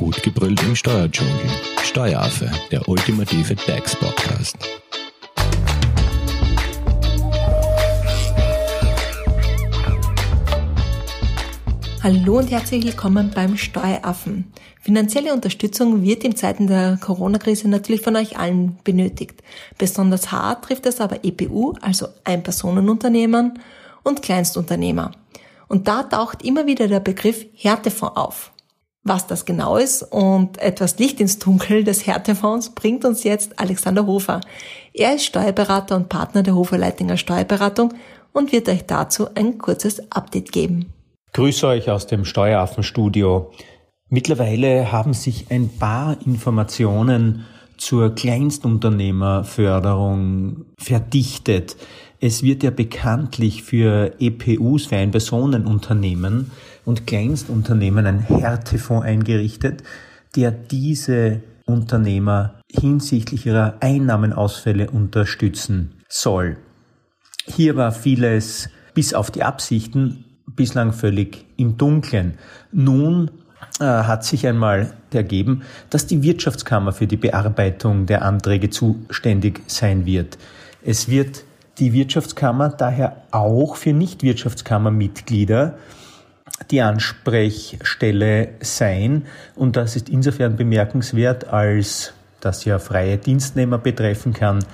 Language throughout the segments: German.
Gut gebrüllt im Steuerdschungel. Steueraffe, der ultimative DAX-Podcast. Hallo und herzlich willkommen beim Steueraffen. Finanzielle Unterstützung wird in Zeiten der Corona-Krise natürlich von euch allen benötigt. Besonders hart trifft es aber EPU, also Ein-Personen-Unternehmen und Kleinstunternehmer. Und da taucht immer wieder der Begriff Härtefonds auf. Was das genau ist und etwas Licht ins Dunkel des Härtefonds bringt uns jetzt Alexander Hofer. Er ist Steuerberater und Partner der Hofer Leitinger Steuerberatung und wird euch dazu ein kurzes Update geben. Grüße euch aus dem Steueraffenstudio. Mittlerweile haben sich ein paar Informationen zur Kleinstunternehmerförderung verdichtet. Es wird ja bekanntlich für EPUs, für Ein-Personen-Unternehmen und Kleinstunternehmen ein Härtefonds eingerichtet, der diese Unternehmer hinsichtlich ihrer Einnahmenausfälle unterstützen soll. Hier war vieles bis auf die Absichten bislang völlig im Dunkeln. Nun äh, hat sich einmal ergeben, dass die Wirtschaftskammer für die Bearbeitung der Anträge zuständig sein wird. Es wird die Wirtschaftskammer daher auch für Nichtwirtschaftskammermitglieder die Ansprechstelle sein. Und das ist insofern bemerkenswert, als das ja freie Dienstnehmer betreffen kann,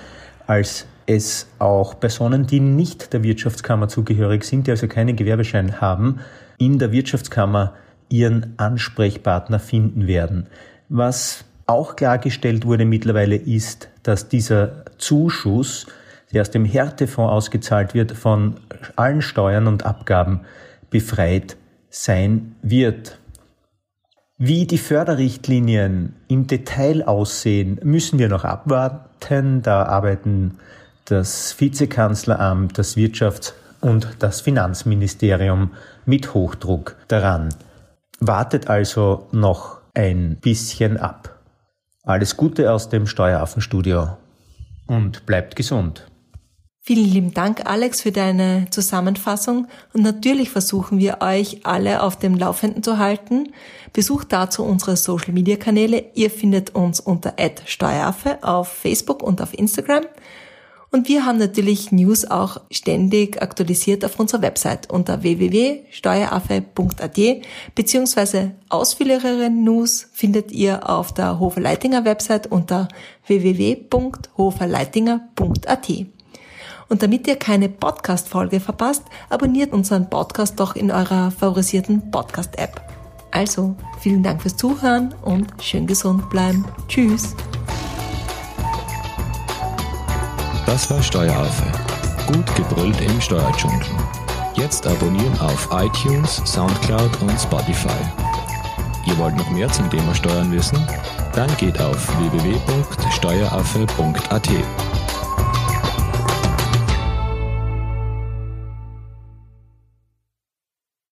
als es auch Personen, die nicht der Wirtschaftskammer zugehörig sind, die also keinen Gewerbeschein haben, in der Wirtschaftskammer ihren Ansprechpartner finden werden. Was auch klargestellt wurde mittlerweile ist, dass dieser Zuschuss der aus dem Härtefonds ausgezahlt wird, von allen Steuern und Abgaben befreit sein wird. Wie die Förderrichtlinien im Detail aussehen, müssen wir noch abwarten. Da arbeiten das Vizekanzleramt, das Wirtschafts- und das Finanzministerium mit Hochdruck daran. Wartet also noch ein bisschen ab. Alles Gute aus dem Steueraffenstudio und bleibt gesund. Vielen lieben Dank, Alex, für deine Zusammenfassung. Und natürlich versuchen wir euch alle auf dem Laufenden zu halten. Besucht dazu unsere Social Media Kanäle. Ihr findet uns unter @steueraffe auf Facebook und auf Instagram. Und wir haben natürlich News auch ständig aktualisiert auf unserer Website unter www.steueraffe.at beziehungsweise ausführlichere News findet ihr auf der Hofer Leitinger Website unter www.hoferleitinger.at. Und damit ihr keine Podcast-Folge verpasst, abonniert unseren Podcast doch in eurer favorisierten Podcast-App. Also, vielen Dank fürs Zuhören und schön gesund bleiben. Tschüss. Das war Steueraffe. Gut gebrüllt im Steuerdschungel. Jetzt abonnieren auf iTunes, Soundcloud und Spotify. Ihr wollt noch mehr zum Thema Steuern wissen? Dann geht auf www.steueraffe.at.